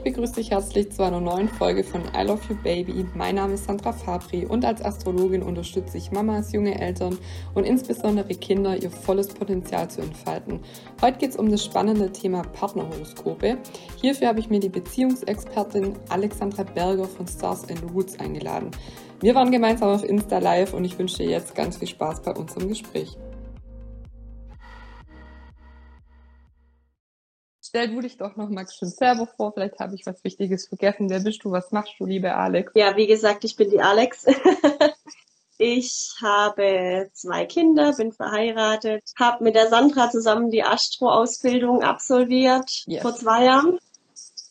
Ich begrüße dich herzlich zu einer neuen Folge von I Love You Baby. Mein Name ist Sandra Fabri und als Astrologin unterstütze ich Mamas, junge Eltern und insbesondere Kinder, ihr volles Potenzial zu entfalten. Heute geht es um das spannende Thema Partnerhoroskope. Hierfür habe ich mir die Beziehungsexpertin Alexandra Berger von Stars and Roots eingeladen. Wir waren gemeinsam auf Insta Live und ich wünsche dir jetzt ganz viel Spaß bei unserem Gespräch. Stell du dich doch noch mal schön selber vor. Vielleicht habe ich was Wichtiges vergessen. Wer bist du? Was machst du, liebe Alex? Ja, wie gesagt, ich bin die Alex. ich habe zwei Kinder, bin verheiratet, habe mit der Sandra zusammen die Astro-Ausbildung absolviert yes. vor zwei Jahren.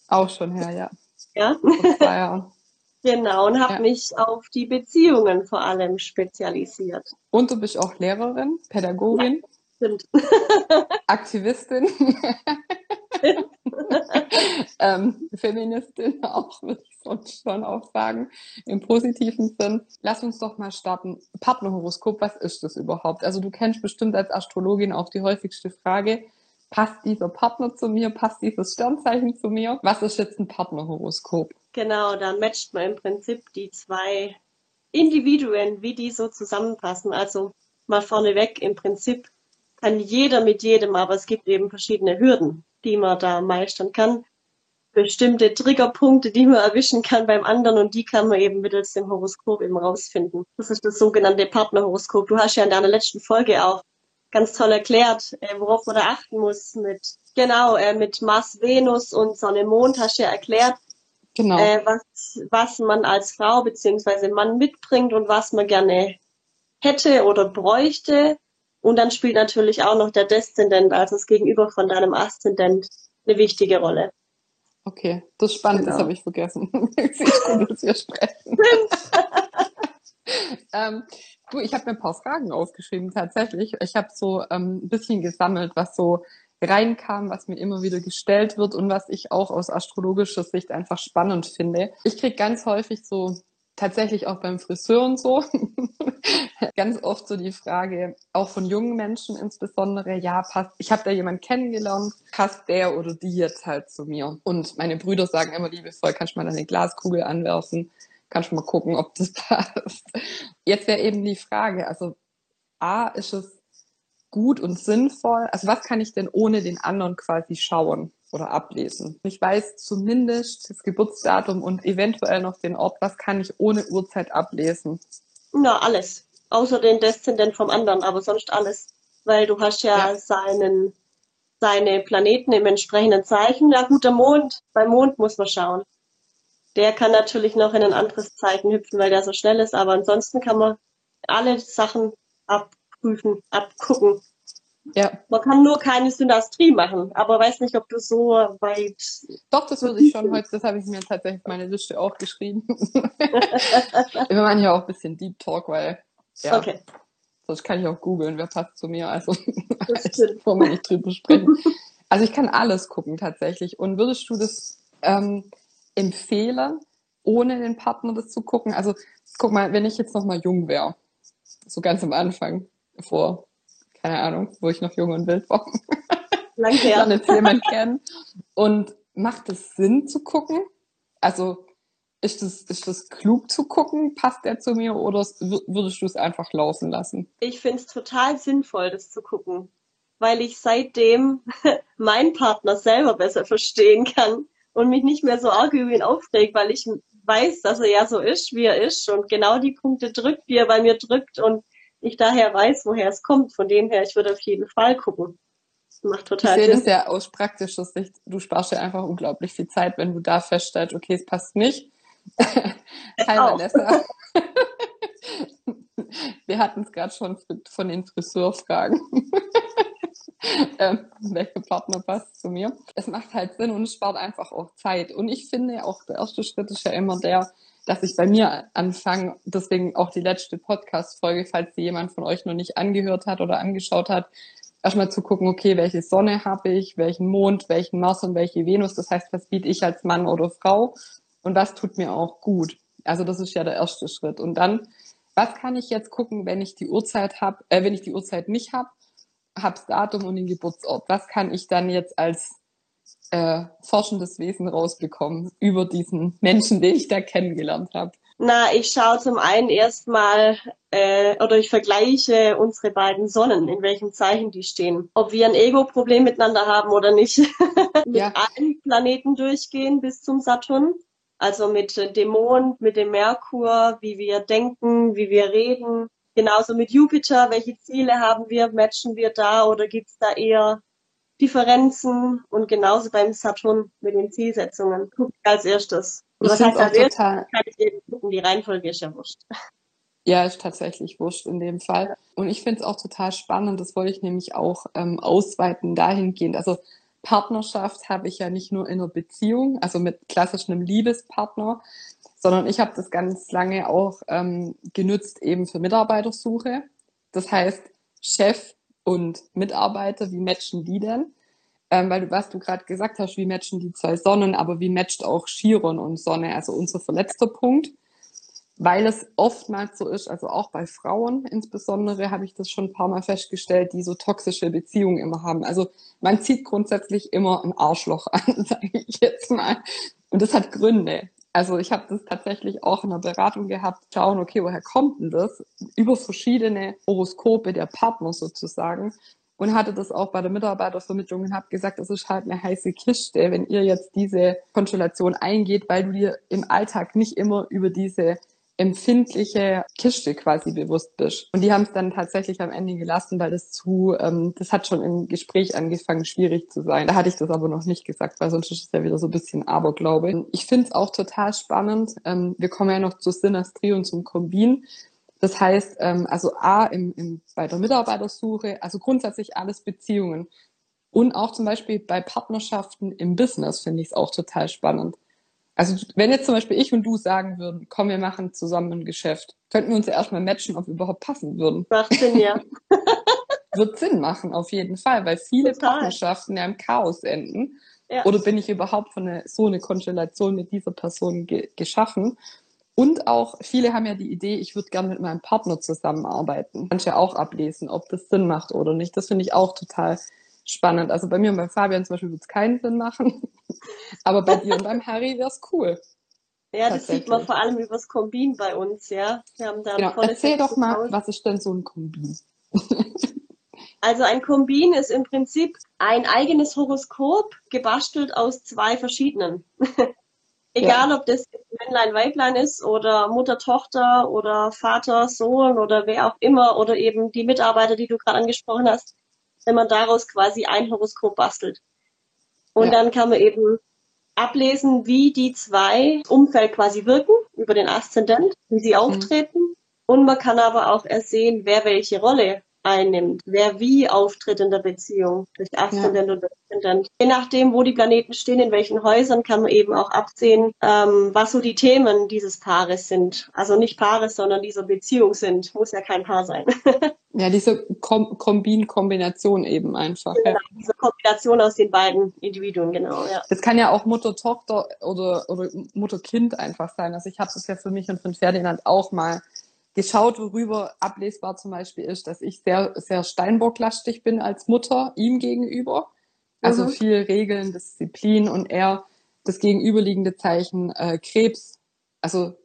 Auch schon her, ja. Ja. Vor zwei Jahren. Genau, und habe ja. mich auf die Beziehungen vor allem spezialisiert. Und du bist auch Lehrerin, Pädagogin? Ja, stimmt. Aktivistin. ähm, Feministin auch, würde ich sonst schon auch sagen, im positiven Sinn. Lass uns doch mal starten. Partnerhoroskop, was ist das überhaupt? Also du kennst bestimmt als Astrologin auch die häufigste Frage, passt dieser Partner zu mir, passt dieses Sternzeichen zu mir? Was ist jetzt ein Partnerhoroskop? Genau, da matcht man im Prinzip die zwei Individuen, wie die so zusammenpassen. Also mal vorneweg, im Prinzip kann jeder mit jedem, aber es gibt eben verschiedene Hürden die man da meistern kann. Bestimmte Triggerpunkte, die man erwischen kann beim anderen und die kann man eben mittels dem Horoskop eben rausfinden. Das ist das sogenannte Partnerhoroskop. Du hast ja in deiner letzten Folge auch ganz toll erklärt, äh, worauf man da achten muss mit, genau, äh, mit Mars, Venus und Sonne, Mond hast du ja erklärt, genau. äh, was, was man als Frau beziehungsweise Mann mitbringt und was man gerne hätte oder bräuchte. Und dann spielt natürlich auch noch der Deszendent, also das Gegenüber von deinem Aszendent, eine wichtige Rolle. Okay, das ist spannend, genau. das habe ich vergessen. ich gut, dass wir sprechen. ähm, du, ich habe mir ein paar Fragen aufgeschrieben, tatsächlich. Ich habe so ähm, ein bisschen gesammelt, was so reinkam, was mir immer wieder gestellt wird und was ich auch aus astrologischer Sicht einfach spannend finde. Ich kriege ganz häufig so tatsächlich auch beim Friseur und so ganz oft so die Frage, auch von jungen Menschen insbesondere, ja, passt, ich habe da jemanden kennengelernt, passt der oder die jetzt halt zu mir? Und meine Brüder sagen immer liebevoll, kannst du mal eine Glaskugel anwerfen, kannst du mal gucken, ob das passt. Jetzt wäre eben die Frage, also A, ist es gut und sinnvoll? Also was kann ich denn ohne den anderen quasi schauen? Oder ablesen. Ich weiß zumindest das Geburtsdatum und eventuell noch den Ort. Was kann ich ohne Uhrzeit ablesen? Na, alles. Außer den Deszendent vom anderen, aber sonst alles. Weil du hast ja, ja. seinen, seine Planeten im entsprechenden Zeichen. Ja gut, der Mond, beim Mond muss man schauen. Der kann natürlich noch in ein anderes Zeichen hüpfen, weil der so schnell ist, aber ansonsten kann man alle Sachen abprüfen, abgucken. Ja. Man kann nur keine Synastrie machen, aber weiß nicht, ob du so weit. Doch, das würde ich schon heute, das habe ich mir tatsächlich meine Liste auch geschrieben. Wir machen ja auch ein bisschen Deep Talk, weil ja. Okay. Sonst kann ich auch googeln, wer passt zu mir. Also wollen wir nicht drüber sprechen. Also ich kann alles gucken tatsächlich. Und würdest du das ähm, empfehlen, ohne den Partner das zu gucken? Also guck mal, wenn ich jetzt noch mal jung wäre, so ganz am Anfang, vor keine Ahnung, wo ich noch jung und wild war. Lang her. Dann jetzt jemand kennen. Und macht es Sinn zu gucken? Also ist das, ist das klug zu gucken? Passt der zu mir oder würdest du es einfach laufen lassen? Ich finde es total sinnvoll, das zu gucken, weil ich seitdem meinen Partner selber besser verstehen kann und mich nicht mehr so arg über ihn aufregt, weil ich weiß, dass er ja so ist, wie er ist und genau die Punkte drückt, wie er bei mir drückt und ich daher weiß, woher es kommt. Von dem her, ich würde auf jeden Fall gucken. Das macht total ich Sinn. Ich sehe das ja aus praktischer Sicht. Du sparst ja einfach unglaublich viel Zeit, wenn du da feststellst, okay, es passt nicht. Hi Vanessa. Wir hatten es gerade schon von den Friseurfragen. ähm, welcher Partner passt zu mir? Es macht halt Sinn und es spart einfach auch Zeit. Und ich finde auch, der erste Schritt ist ja immer der, dass ich bei mir anfange, deswegen auch die letzte Podcast-Folge, falls sie jemand von euch noch nicht angehört hat oder angeschaut hat, erstmal zu gucken, okay, welche Sonne habe ich, welchen Mond, welchen Mars und welche Venus. Das heißt, was biete ich als Mann oder Frau und was tut mir auch gut. Also das ist ja der erste Schritt. Und dann, was kann ich jetzt gucken, wenn ich die Uhrzeit habe, äh, wenn ich die Uhrzeit nicht habe, hab's Datum und den Geburtsort. Was kann ich dann jetzt als äh, forschendes Wesen rausbekommen über diesen Menschen, den ich da kennengelernt habe? Na, ich schaue zum einen erstmal äh, oder ich vergleiche unsere beiden Sonnen, in welchem Zeichen die stehen. Ob wir ein Ego-Problem miteinander haben oder nicht. mit ja. allen Planeten durchgehen bis zum Saturn. Also mit dem Mond, mit dem Merkur, wie wir denken, wie wir reden. Genauso mit Jupiter, welche Ziele haben wir, matchen wir da oder gibt's da eher Differenzen? Und genauso beim Saturn mit den Zielsetzungen. Guck als erstes. Und was heißt als total... kann ich eben gucken, die Reihenfolge ist ja wurscht. Ja, ist tatsächlich wurscht in dem Fall. Und ich finde es auch total spannend, das wollte ich nämlich auch ähm, ausweiten dahingehend. Also Partnerschaft habe ich ja nicht nur in einer Beziehung, also mit klassischem Liebespartner, sondern ich habe das ganz lange auch ähm, genutzt eben für Mitarbeitersuche. Das heißt, Chef und Mitarbeiter, wie matchen die denn? Ähm, weil du, was du gerade gesagt hast, wie matchen die zwei Sonnen, aber wie matcht auch Chiron und Sonne, also unser verletzter Punkt weil es oftmals so ist, also auch bei Frauen insbesondere habe ich das schon ein paar Mal festgestellt, die so toxische Beziehungen immer haben. Also man zieht grundsätzlich immer ein Arschloch an, sage ich jetzt mal. Und das hat Gründe. Also ich habe das tatsächlich auch in der Beratung gehabt, schauen, okay, woher kommt denn das? Über verschiedene Horoskope der Partner sozusagen. Und hatte das auch bei der Mitarbeitervermittlung und habe gesagt, es ist halt eine heiße Kiste, wenn ihr jetzt diese Konstellation eingeht, weil du dir im Alltag nicht immer über diese empfindliche Kiste quasi bewusst bist. Und die haben es dann tatsächlich am Ende gelassen, weil das zu, ähm, das hat schon im Gespräch angefangen, schwierig zu sein. Da hatte ich das aber noch nicht gesagt, weil sonst ist es ja wieder so ein bisschen Aberglaube. Ich finde es auch total spannend. Ähm, wir kommen ja noch zur Synastrie und zum Kombin. Das heißt, ähm, also A, im, im, bei der Mitarbeitersuche, also grundsätzlich alles Beziehungen. Und auch zum Beispiel bei Partnerschaften im Business finde ich es auch total spannend. Also wenn jetzt zum Beispiel ich und du sagen würden, komm, wir machen zusammen ein Geschäft, könnten wir uns ja erstmal matchen, ob wir überhaupt passen würden. Macht Sinn, ja. Wird Sinn machen, auf jeden Fall, weil viele Total. Partnerschaften ja im Chaos enden. Ja. Oder bin ich überhaupt von eine, so eine Konstellation mit dieser Person ge geschaffen? Und auch viele haben ja die Idee, ich würde gerne mit meinem Partner zusammenarbeiten. Manche auch ablesen, ob das Sinn macht oder nicht. Das finde ich auch total spannend. Also bei mir und bei Fabian zum Beispiel würde es keinen Sinn machen. Aber bei dir und beim Harry wäre es cool. Ja, das sieht man vor allem übers Kombin bei uns, ja. Wir haben da genau. Erzähl doch mal, was ist denn so ein Kombin? also ein Kombin ist im Prinzip ein eigenes Horoskop, gebastelt aus zwei verschiedenen. Egal, ja. ob das Männlein, Weiblein ist oder Mutter, Tochter oder Vater, Sohn oder wer auch immer oder eben die Mitarbeiter, die du gerade angesprochen hast wenn man daraus quasi ein Horoskop bastelt. Und ja. dann kann man eben ablesen, wie die zwei Umfeld quasi wirken über den Aszendent, wie sie mhm. auftreten. Mhm. Und man kann aber auch ersehen, wer welche Rolle einnimmt, wer wie auftritt in der Beziehung durch Aszendent ja. und Aszendent. Je nachdem, wo die Planeten stehen, in welchen Häusern, kann man eben auch absehen, ähm, was so die Themen dieses Paares sind. Also nicht Paares, sondern dieser Beziehung sind. Muss ja kein Paar sein. ja, diese Kom Kombin-Kombination eben einfach. Genau, ja. diese Kombination aus den beiden Individuen, genau. Ja. Das kann ja auch Mutter-Tochter oder, oder Mutter-Kind einfach sein. Also ich habe das ja für mich und für Ferdinand auch mal geschaut, worüber ablesbar zum Beispiel ist, dass ich sehr, sehr Steinbock-lastig bin als Mutter ihm gegenüber. Also mhm. viel Regeln, Disziplin und er das gegenüberliegende Zeichen äh, Krebs, also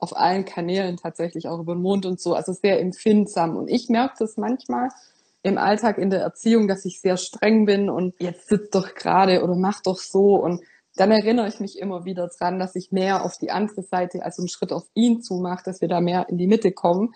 auf allen Kanälen tatsächlich auch über den Mond und so, also sehr empfindsam. Und ich merke das manchmal im Alltag in der Erziehung, dass ich sehr streng bin und jetzt sitzt doch gerade oder mach doch so und dann erinnere ich mich immer wieder dran, dass ich mehr auf die andere Seite, also einen Schritt auf ihn zumache, dass wir da mehr in die Mitte kommen.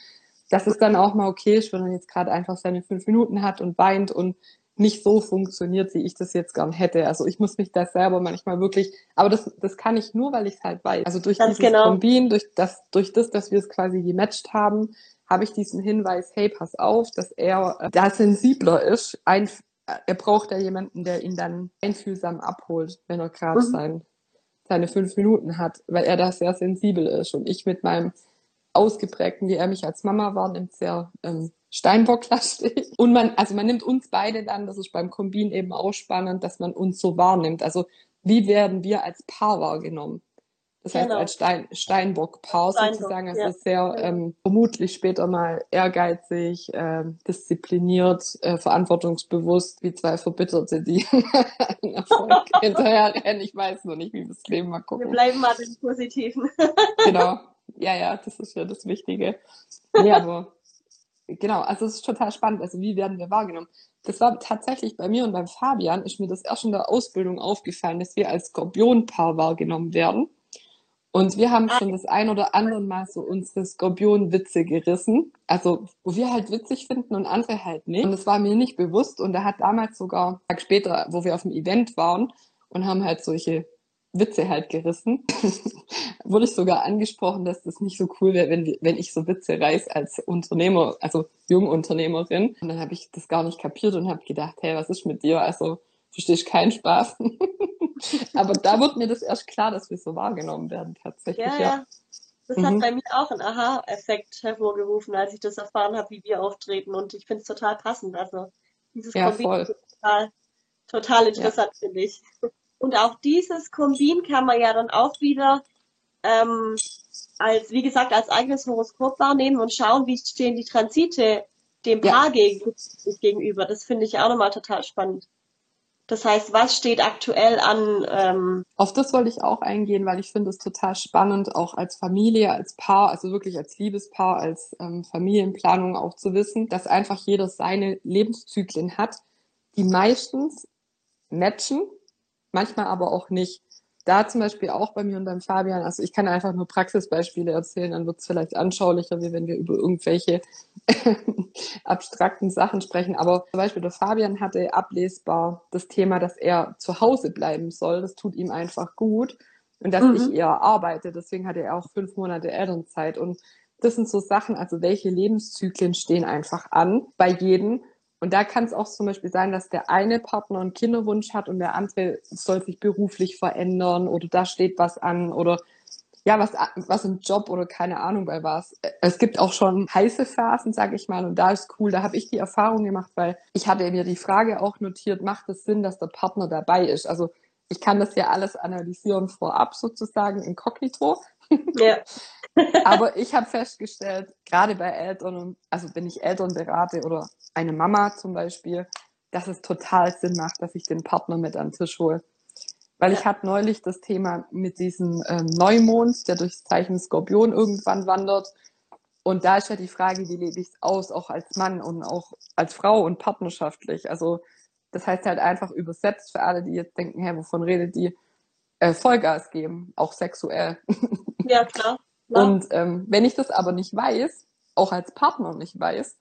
Dass es dann auch mal okay ist, wenn er jetzt gerade einfach seine fünf Minuten hat und weint und nicht so funktioniert, wie ich das jetzt gern hätte. Also ich muss mich da selber manchmal wirklich, aber das, das kann ich nur, weil ich es halt weiß. Also durch Ganz dieses genau. Kombin, durch das, durch das, dass wir es quasi gematcht haben, habe ich diesen Hinweis, hey, pass auf, dass er äh, da sensibler ist, ein, er braucht ja jemanden, der ihn dann einfühlsam abholt, wenn er gerade mhm. sein, seine fünf Minuten hat, weil er da sehr sensibel ist. Und ich mit meinem ausgeprägten, wie er mich als Mama wahrnimmt, sehr ähm, Steinbocklastig. Und man, also man nimmt uns beide dann, das ist beim Kombin eben auch spannend, dass man uns so wahrnimmt. Also wie werden wir als Paar wahrgenommen? Das genau. heißt als Stein, Steinbock-Paar sozusagen. Es ja. ist sehr ähm, vermutlich später mal ehrgeizig, äh, diszipliniert, äh, verantwortungsbewusst, wie zwei Verbitterte, die Erfolg hinterher rennen. Ich weiß noch nicht, wie das Leben mal gucken. Wir bleiben mal den Positiven. genau. Ja, ja, das ist ja das Wichtige. Ja, aber genau, also es ist total spannend. Also wie werden wir wahrgenommen? Das war tatsächlich bei mir und beim Fabian ist mir das erst in der Ausbildung aufgefallen, dass wir als Skorpionpaar wahrgenommen werden. Und wir haben schon das ein oder andere Mal so unsere Skorpion-Witze gerissen. Also, wo wir halt witzig finden und andere halt nicht. Und das war mir nicht bewusst. Und er hat damals sogar, einen Tag später, wo wir auf dem Event waren und haben halt solche Witze halt gerissen, wurde ich sogar angesprochen, dass das nicht so cool wäre, wenn, wenn ich so Witze reiß als Unternehmer, also Jungunternehmerin. Und dann habe ich das gar nicht kapiert und habe gedacht, hey, was ist mit dir? Also verstehe ich keinen Spaß. Aber da wird mir das erst klar, dass wir so wahrgenommen werden, tatsächlich. Ja, ja. Das mhm. hat bei mir auch einen Aha-Effekt hervorgerufen, als ich das erfahren habe, wie wir auftreten. Und ich finde es total passend. Also dieses ja, Kombin total, total interessant, ja. finde ich. Und auch dieses Kombin kann man ja dann auch wieder ähm, als, wie gesagt, als eigenes Horoskop wahrnehmen und schauen, wie stehen die Transite dem Paar ja. gegenüber. Das finde ich auch nochmal total spannend. Das heißt, was steht aktuell an? Ähm Auf das wollte ich auch eingehen, weil ich finde es total spannend, auch als Familie, als Paar, also wirklich als Liebespaar, als ähm, Familienplanung auch zu wissen, dass einfach jeder seine Lebenszyklen hat, die meistens matchen manchmal aber auch nicht. Da zum Beispiel auch bei mir und beim Fabian, also ich kann einfach nur Praxisbeispiele erzählen, dann wird es vielleicht anschaulicher, wie wenn wir über irgendwelche abstrakten Sachen sprechen. Aber zum Beispiel der Fabian hatte ablesbar das Thema, dass er zu Hause bleiben soll. Das tut ihm einfach gut. Und dass mhm. ich eher arbeite. Deswegen hatte er auch fünf Monate Elternzeit. Und das sind so Sachen, also welche Lebenszyklen stehen einfach an bei jedem. Und da kann es auch zum Beispiel sein, dass der eine Partner einen Kinderwunsch hat und der andere soll sich beruflich verändern oder da steht was an oder ja, was, was im Job oder keine Ahnung bei was. Es gibt auch schon heiße Phasen, sag ich mal, und da ist cool. Da habe ich die Erfahrung gemacht, weil ich hatte mir die Frage auch notiert, macht es Sinn, dass der Partner dabei ist? Also ich kann das ja alles analysieren vorab sozusagen inkognito. Ja. Aber ich habe festgestellt, gerade bei Eltern, also wenn ich Eltern berate oder eine Mama zum Beispiel, dass es total Sinn macht, dass ich den Partner mit an den Tisch hole. Weil ja. ich hatte neulich das Thema mit diesem ähm, Neumond, der durchs Zeichen Skorpion irgendwann wandert. Und da ist ja die Frage, wie lebe ich es aus, auch als Mann und auch als Frau und partnerschaftlich. Also das heißt halt einfach übersetzt für alle, die jetzt denken, hä, wovon redet die? Äh, Vollgas geben, auch sexuell. Ja, klar. klar. Und ähm, wenn ich das aber nicht weiß, auch als Partner nicht weiß,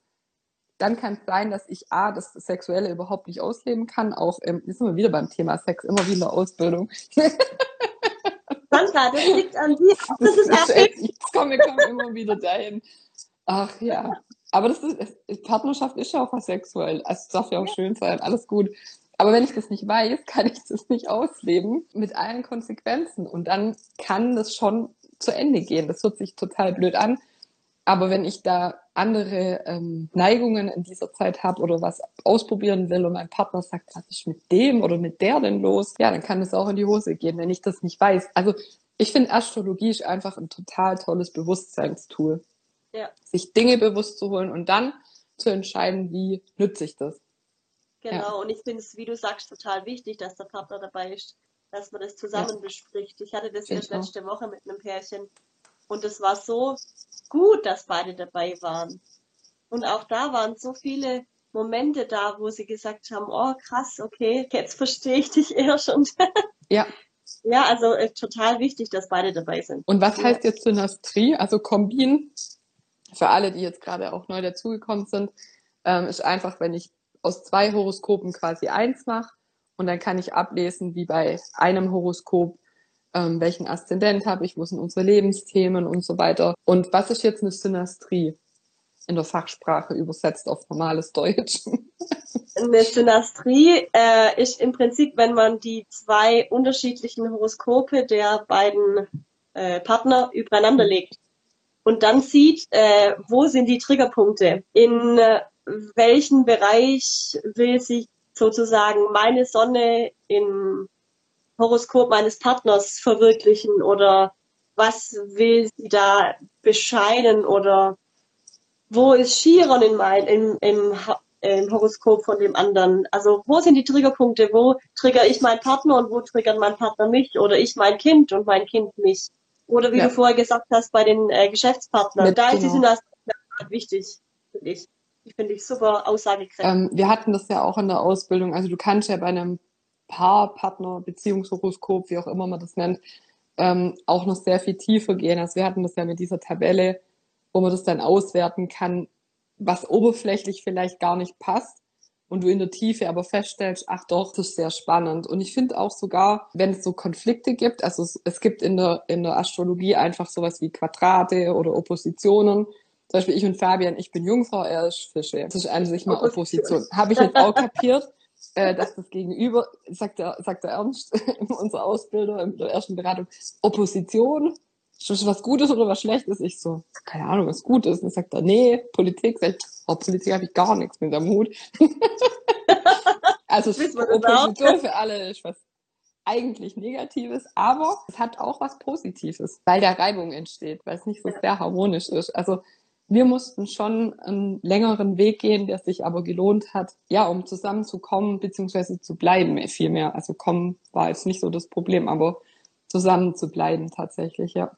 dann kann es sein, dass ich A, das Sexuelle überhaupt nicht ausleben kann. Auch, ähm, jetzt sind wir wieder beim Thema Sex, immer wieder Ausbildung. Sandra, das liegt an dir. Das ist echt, ich komme, komme immer wieder dahin. Ach ja. Aber das ist, Partnerschaft ist ja auch was sexuell. Also es darf ja auch schön sein, alles gut. Aber wenn ich das nicht weiß, kann ich das nicht ausleben mit allen Konsequenzen. Und dann kann das schon zu Ende gehen. Das hört sich total blöd an. Aber wenn ich da andere ähm, Neigungen in dieser Zeit habe oder was ausprobieren will und mein Partner sagt, was ist mit dem oder mit der denn los, ja, dann kann es auch in die Hose gehen, wenn ich das nicht weiß. Also ich finde Astrologie ist einfach ein total tolles Bewusstseinstool. Ja. Sich Dinge bewusst zu holen und dann zu entscheiden, wie nütze ich das. Genau, ja. und ich finde es, wie du sagst, total wichtig, dass der Partner dabei ist, dass man das zusammen ja. bespricht. Ich hatte das erst letzte Woche mit einem Pärchen und es war so gut, dass beide dabei waren. Und auch da waren so viele Momente da, wo sie gesagt haben, oh krass, okay, jetzt verstehe ich dich eher schon. ja. Ja, also äh, total wichtig, dass beide dabei sind. Und was ja. heißt jetzt Synastrie? Also Kombin, für alle, die jetzt gerade auch neu dazugekommen sind, ähm, ist einfach, wenn ich aus zwei Horoskopen quasi eins mache und dann kann ich ablesen, wie bei einem Horoskop ähm, welchen Aszendent habe ich, wo sind unsere Lebensthemen und so weiter. Und was ist jetzt eine Synastrie? In der Fachsprache übersetzt auf normales Deutsch. Eine Synastrie äh, ist im Prinzip, wenn man die zwei unterschiedlichen Horoskope der beiden äh, Partner übereinander legt und dann sieht, äh, wo sind die Triggerpunkte, in äh, welchen Bereich will sich sozusagen meine Sonne in Horoskop meines Partners verwirklichen oder was will sie da bescheiden oder wo ist Chiron in mein, im, im, im Horoskop von dem anderen? Also wo sind die Triggerpunkte? Wo trigger ich meinen Partner und wo triggert mein Partner mich? Oder ich mein Kind und mein Kind mich? Oder wie ja. du vorher gesagt hast, bei den äh, Geschäftspartnern. Mit, da ist genau. die Synastrie wichtig, finde ich. Die finde ich super aussagekräftig. Ähm, wir hatten das ja auch in der Ausbildung. Also du kannst ja bei einem Paar, Partner, Beziehungshoroskop, wie auch immer man das nennt, ähm, auch noch sehr viel tiefer gehen. Also wir hatten das ja mit dieser Tabelle, wo man das dann auswerten kann, was oberflächlich vielleicht gar nicht passt und du in der Tiefe aber feststellst, ach doch, das ist sehr spannend. Und ich finde auch sogar, wenn es so Konflikte gibt, also es, es, gibt in der, in der Astrologie einfach sowas wie Quadrate oder Oppositionen, zum Beispiel ich und Fabian, ich bin Jungfrau, er ist Fische. Das ist an sich mal Opposition. Habe ich jetzt auch kapiert, äh, dass das Gegenüber, sagt der, sagt der Ernst, unser Ausbilder in der ersten Beratung, Opposition, ist das was Gutes oder was Schlechtes? Ich so, keine Ahnung, was Gutes. Und dann sagt er, nee, Politik, sag ich, oh, Politik habe ich gar nichts mit am Hut. also Opposition für alle ist was eigentlich Negatives, aber es hat auch was Positives, weil da Reibung entsteht, weil es nicht so sehr harmonisch ist. Also wir mussten schon einen längeren Weg gehen, der sich aber gelohnt hat, ja, um zusammenzukommen beziehungsweise zu bleiben vielmehr. Also kommen war jetzt nicht so das Problem, aber zusammen zu bleiben tatsächlich, ja.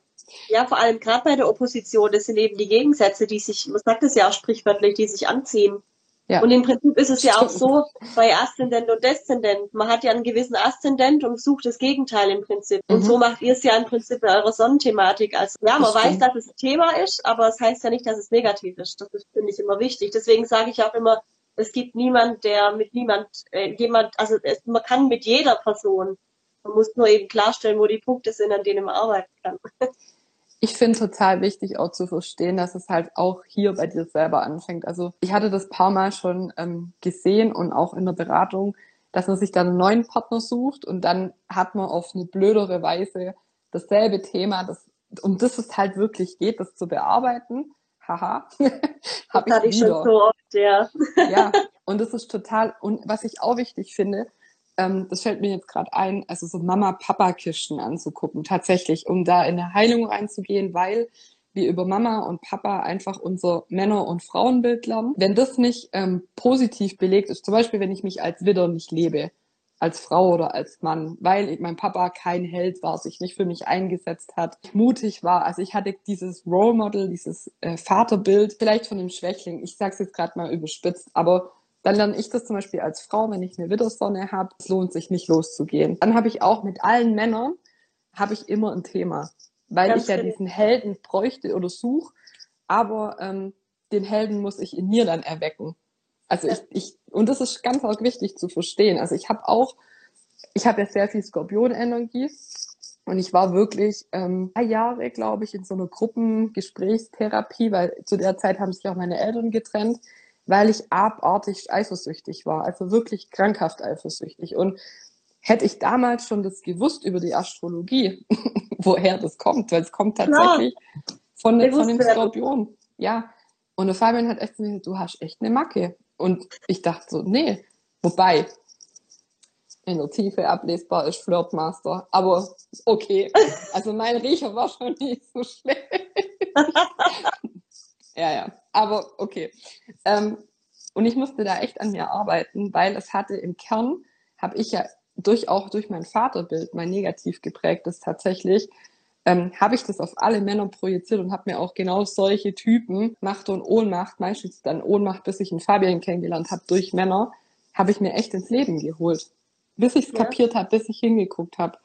Ja, vor allem gerade bei der Opposition, das sind eben die Gegensätze, die sich, man sagt es ja auch sprichwörtlich, die sich anziehen. Ja. Und im Prinzip ist es ja auch so bei Aszendent und Deszendent. Man hat ja einen gewissen Aszendent und sucht das Gegenteil im Prinzip. Mhm. Und so macht ihr es ja im Prinzip bei eurer Sonnenthematik. Also ja, man das weiß, dass es ein Thema ist, aber es das heißt ja nicht, dass es negativ ist. Das ist, finde ich, immer wichtig. Deswegen sage ich auch immer, es gibt niemand, der mit niemand, äh, jemand, also es, man kann mit jeder Person. Man muss nur eben klarstellen, wo die Punkte sind, an denen man arbeiten kann. ich finde total wichtig auch zu verstehen, dass es halt auch hier bei dir selber anfängt. Also ich hatte das paar Mal schon ähm, gesehen und auch in der Beratung, dass man sich dann einen neuen Partner sucht und dann hat man auf eine blödere Weise dasselbe Thema, das, um das es halt wirklich geht, das zu bearbeiten. Haha, habe ich, ich. Schon so oft, ja. ja, und das ist total, und was ich auch wichtig finde, ähm, das fällt mir jetzt gerade ein, also so Mama-Papa-Kisten anzugucken, tatsächlich, um da in eine Heilung reinzugehen, weil wir über Mama und Papa einfach unser Männer- und Frauenbild lernen. Wenn das nicht ähm, positiv belegt ist, zum Beispiel, wenn ich mich als Widder nicht lebe, als Frau oder als Mann, weil mein Papa kein Held war, sich nicht für mich eingesetzt hat, mutig war. Also ich hatte dieses Role Model, dieses äh, Vaterbild, vielleicht von dem Schwächling. Ich sag's jetzt gerade mal überspitzt, aber dann lerne ich das zum Beispiel als Frau, wenn ich eine Widdersonne habe, es lohnt sich nicht loszugehen. Dann habe ich auch mit allen Männern, habe ich immer ein Thema, weil Ganz ich ja diesen Helden bräuchte oder suche, aber ähm, den Helden muss ich in mir dann erwecken. Also ich, ich, und das ist ganz auch wichtig zu verstehen. Also ich habe auch, ich habe ja sehr viel Skorpionenergie und ich war wirklich ähm, drei Jahre, glaube ich, in so einer Gruppengesprächstherapie, weil zu der Zeit haben sich auch meine Eltern getrennt weil ich abartig eifersüchtig war, also wirklich krankhaft eifersüchtig. Und hätte ich damals schon das gewusst über die Astrologie, woher das kommt, weil es kommt tatsächlich ja. von, der, von dem Skorpion. Ja. Und der Fabian hat echt gesagt, du hast echt eine Macke. Und ich dachte so, nee. Wobei, in der Tiefe ablesbar ist Flirtmaster. Aber okay. Also mein Riecher war schon nicht so schlecht. ja, ja. Aber okay. Ähm, und ich musste da echt an mir arbeiten, weil es hatte im Kern, habe ich ja durch auch durch mein Vaterbild, mein negativ geprägtes tatsächlich, ähm, habe ich das auf alle Männer projiziert und habe mir auch genau solche Typen, Macht und Ohnmacht, meistens dann Ohnmacht, bis ich einen Fabian kennengelernt habe, durch Männer, habe ich mir echt ins Leben geholt. Bis ich es ja. kapiert habe, bis ich hingeguckt habe.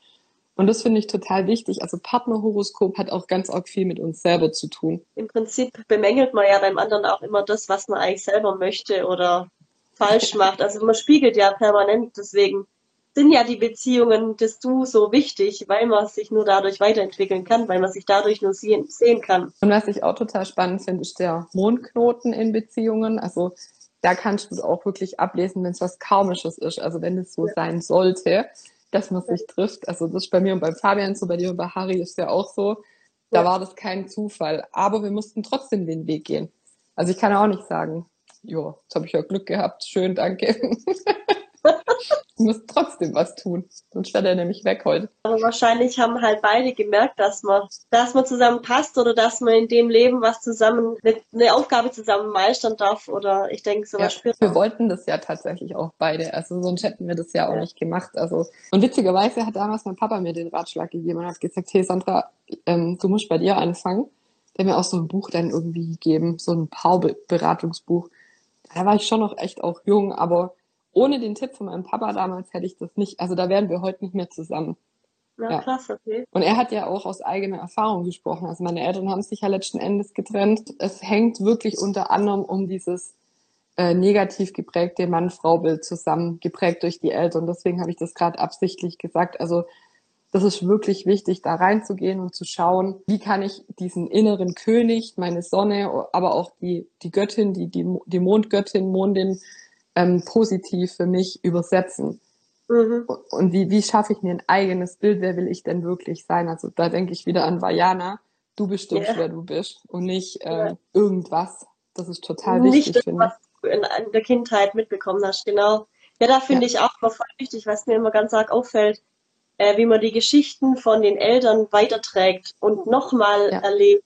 Und das finde ich total wichtig. Also Partnerhoroskop hat auch ganz arg viel mit uns selber zu tun. Im Prinzip bemängelt man ja beim anderen auch immer das, was man eigentlich selber möchte oder falsch macht. Also man spiegelt ja permanent. Deswegen sind ja die Beziehungen des Du so wichtig, weil man sich nur dadurch weiterentwickeln kann, weil man sich dadurch nur sehen, sehen kann. Und was ich auch total spannend finde, ist der Mondknoten in Beziehungen. Also da kannst du auch wirklich ablesen, wenn es was Karmisches ist. Also wenn es so ja. sein sollte dass man sich trifft. Also das ist bei mir und beim Fabian so, bei dir und bei Harry ist ja auch so. Da ja. war das kein Zufall. Aber wir mussten trotzdem den Weg gehen. Also ich kann auch nicht sagen, ja, jetzt habe ich ja Glück gehabt, schön, danke. du musst trotzdem was tun, sonst wäre er nämlich weg heute. Aber wahrscheinlich haben halt beide gemerkt, dass man, dass man zusammen passt oder dass man in dem Leben was zusammen, eine Aufgabe zusammen meistern darf oder ich denke sowas ja, spürt. Wir wollten das ja tatsächlich auch beide, also sonst hätten wir das ja auch ja. nicht gemacht. Also und witzigerweise hat damals mein Papa mir den Ratschlag gegeben und hat gesagt, hey Sandra, ähm, du musst bei dir anfangen. Der hat mir auch so ein Buch dann irgendwie gegeben, so ein Paarberatungsbuch. Da war ich schon noch echt auch jung, aber ohne den Tipp von meinem Papa damals hätte ich das nicht, also da wären wir heute nicht mehr zusammen. Ja, ja, krass, okay. Und er hat ja auch aus eigener Erfahrung gesprochen. Also meine Eltern haben sich ja letzten Endes getrennt. Es hängt wirklich unter anderem um dieses äh, negativ geprägte Mann-Frau-Bild zusammen, geprägt durch die Eltern. Deswegen habe ich das gerade absichtlich gesagt. Also das ist wirklich wichtig, da reinzugehen und zu schauen, wie kann ich diesen inneren König, meine Sonne, aber auch die, die Göttin, die, die, die Mondgöttin, Mondin, ähm, positiv für mich übersetzen. Mhm. Und wie, wie schaffe ich mir ein eigenes Bild? Wer will ich denn wirklich sein? Also da denke ich wieder an Vajana. Du bestimmst, yeah. wer du bist und nicht ja. irgendwas. Das ist total wichtig. Nicht das, was du in, in, der Kindheit mitbekommen hast, genau. Ja, da finde ja. ich auch immer voll wichtig, was mir immer ganz arg auffällt, äh, wie man die Geschichten von den Eltern weiterträgt und nochmal ja. erlebt.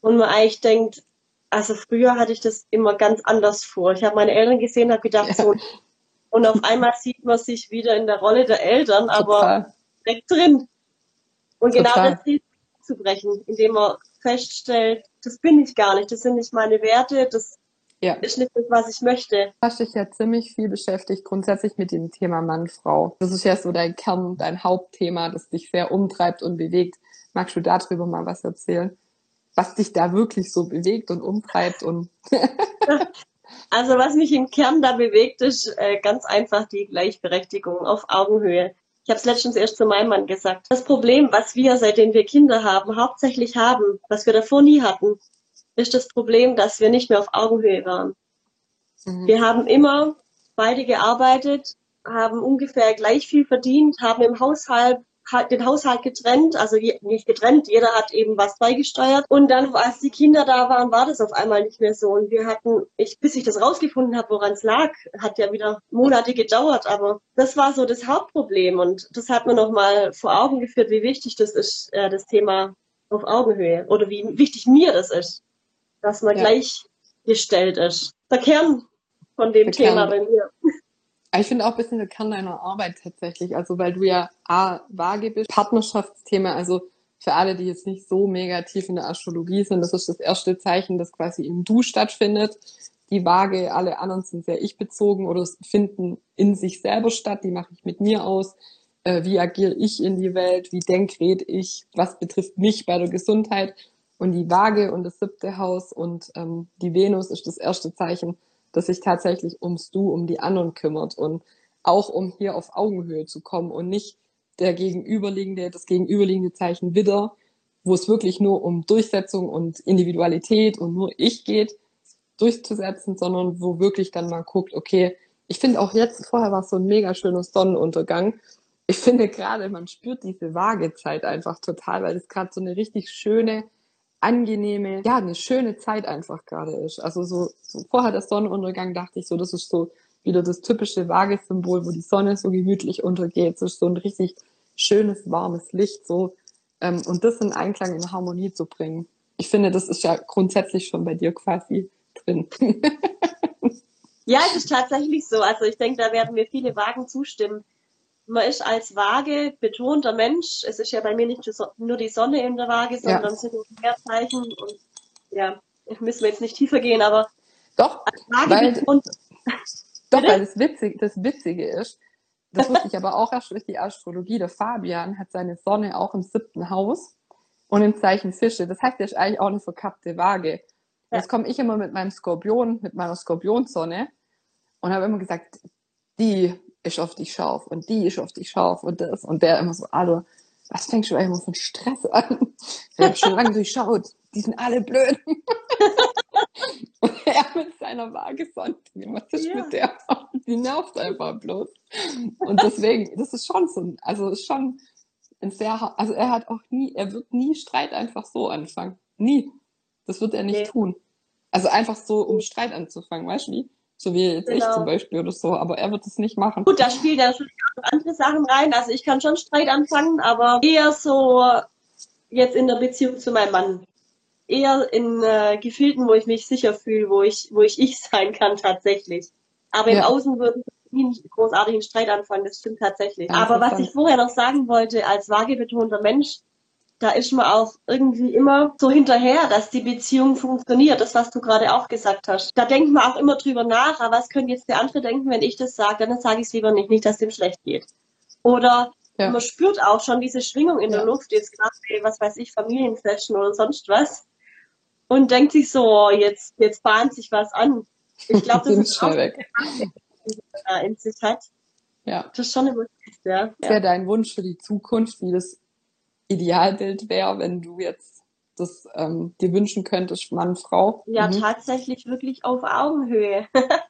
Und man eigentlich denkt, also früher hatte ich das immer ganz anders vor. Ich habe meine Eltern gesehen, habe gedacht, ja. so, und auf einmal sieht man sich wieder in der Rolle der Eltern, aber direkt drin. Und genau Total. das Ziel zu brechen, indem man feststellt, das bin ich gar nicht, das sind nicht meine Werte, das ja. ist nicht das, was ich möchte. Du hast dich ja ziemlich viel beschäftigt, grundsätzlich mit dem Thema Mann-Frau. Das ist ja so dein Kern, dein Hauptthema, das dich sehr umtreibt und bewegt. Magst du darüber mal was erzählen? Was dich da wirklich so bewegt und umtreibt und Also was mich im Kern da bewegt, ist äh, ganz einfach die Gleichberechtigung auf Augenhöhe. Ich habe es letztens erst zu meinem Mann gesagt. Das Problem, was wir, seitdem wir Kinder haben, hauptsächlich haben, was wir davor nie hatten, ist das Problem, dass wir nicht mehr auf Augenhöhe waren. Mhm. Wir haben immer beide gearbeitet, haben ungefähr gleich viel verdient, haben im Haushalt den Haushalt getrennt, also nicht getrennt, jeder hat eben was beigesteuert. Und dann, als die Kinder da waren, war das auf einmal nicht mehr so. Und wir hatten, ich, bis ich das rausgefunden habe, woran es lag, hat ja wieder Monate gedauert. Aber das war so das Hauptproblem. Und das hat mir nochmal vor Augen geführt, wie wichtig das ist, äh, das Thema auf Augenhöhe. Oder wie wichtig mir das ist, dass man ja. gleichgestellt ist. Der Kern von dem Der Thema Kern. bei mir. Ich finde auch ein bisschen der Kern deiner Arbeit tatsächlich. Also, weil du ja A, vage bist, Partnerschaftsthema, also für alle, die jetzt nicht so mega tief in der Astrologie sind, das ist das erste Zeichen, das quasi im Du stattfindet. Die Waage, alle anderen sind sehr ich-bezogen oder finden in sich selber statt. Die mache ich mit mir aus. Äh, wie agiere ich in die Welt? Wie denk, red ich? Was betrifft mich bei der Gesundheit? Und die Waage und das siebte Haus und ähm, die Venus ist das erste Zeichen das sich tatsächlich ums Du, um die anderen kümmert und auch um hier auf Augenhöhe zu kommen und nicht der gegenüberliegende, das gegenüberliegende Zeichen Widder, wo es wirklich nur um Durchsetzung und Individualität und nur ich geht, durchzusetzen, sondern wo wirklich dann mal guckt, okay, ich finde auch jetzt, vorher war es so ein mega schöner Sonnenuntergang. Ich finde gerade, man spürt diese Waagezeit einfach total, weil es gerade so eine richtig schöne, angenehme, ja, eine schöne Zeit einfach gerade ist. Also so, so vorher der Sonnenuntergang dachte ich so, das ist so wieder das typische Waagesymbol, wo die Sonne so gemütlich untergeht. Es ist so ein richtig schönes, warmes Licht so. Ähm, und das in Einklang, in Harmonie zu bringen. Ich finde, das ist ja grundsätzlich schon bei dir quasi drin. ja, es ist tatsächlich so. Also ich denke, da werden mir viele Wagen zustimmen man ist als Waage betonter Mensch. Es ist ja bei mir nicht nur die Sonne in der Waage, sondern ja. sind mehr Zeichen und ja, müssen wir jetzt nicht tiefer gehen, aber doch, weil, betont, doch, weil das Witzige, das Witzige ist, das wusste ich aber auch erst durch die Astrologie. Der Fabian hat seine Sonne auch im siebten Haus und im Zeichen Fische. Das heißt, er ist eigentlich auch eine verkappte Waage. Ja. Jetzt komme ich immer mit meinem Skorpion, mit meiner Skorpionsonne und habe immer gesagt, die ist auf dich scharf und die ist auf dich scharf und das und der immer so, Alter, was fängst du eigentlich von Stress an? Ich habe schon lange durchschaut, die sind alle blöd. und er mit seiner Waagesonne, was ist ja. mit der? Die nervt einfach bloß. Und deswegen, das ist schon so, also ist schon ein sehr, also er hat auch nie, er wird nie Streit einfach so anfangen. Nie. Das wird er nicht okay. tun. Also einfach so, um Streit anzufangen, weißt du wie? So wie jetzt Genau. ich zum Beispiel oder so, aber er wird es nicht machen. Gut, da spielen natürlich auch andere Sachen rein. Also ich kann schon Streit anfangen, aber eher so jetzt in der Beziehung zu meinem Mann. Eher in äh, Gefilden, wo ich mich sicher fühle, wo ich, wo ich ich sein kann tatsächlich. Aber im Ja. Außen würde ich nie einen großartigen Streit anfangen, das stimmt tatsächlich. Ja, Aber was ich vorher noch sagen wollte, als waagebetonter Mensch, da ist man auch irgendwie immer so hinterher, dass die Beziehung funktioniert. Das, was du gerade auch gesagt hast. Da denkt man auch immer drüber nach, aber was könnte jetzt der andere denken, wenn ich das sage? Dann sage ich es lieber nicht, nicht, dass dem schlecht geht. Oder Ja. man spürt auch schon diese Schwingung in Ja. der Luft, jetzt gerade was weiß ich, Familiensession oder sonst was. Und denkt sich so, oh, jetzt, jetzt bahnt sich was an. Ich glaube, das ist auch schnell weg. in sich hat. Ja. Das ist schon immer ja. Was wäre dein Wunsch für die Zukunft, wie das Idealbild wäre, wenn du jetzt das ähm, dir wünschen könntest, Mann, Frau? Ja, Mhm. tatsächlich wirklich auf Augenhöhe.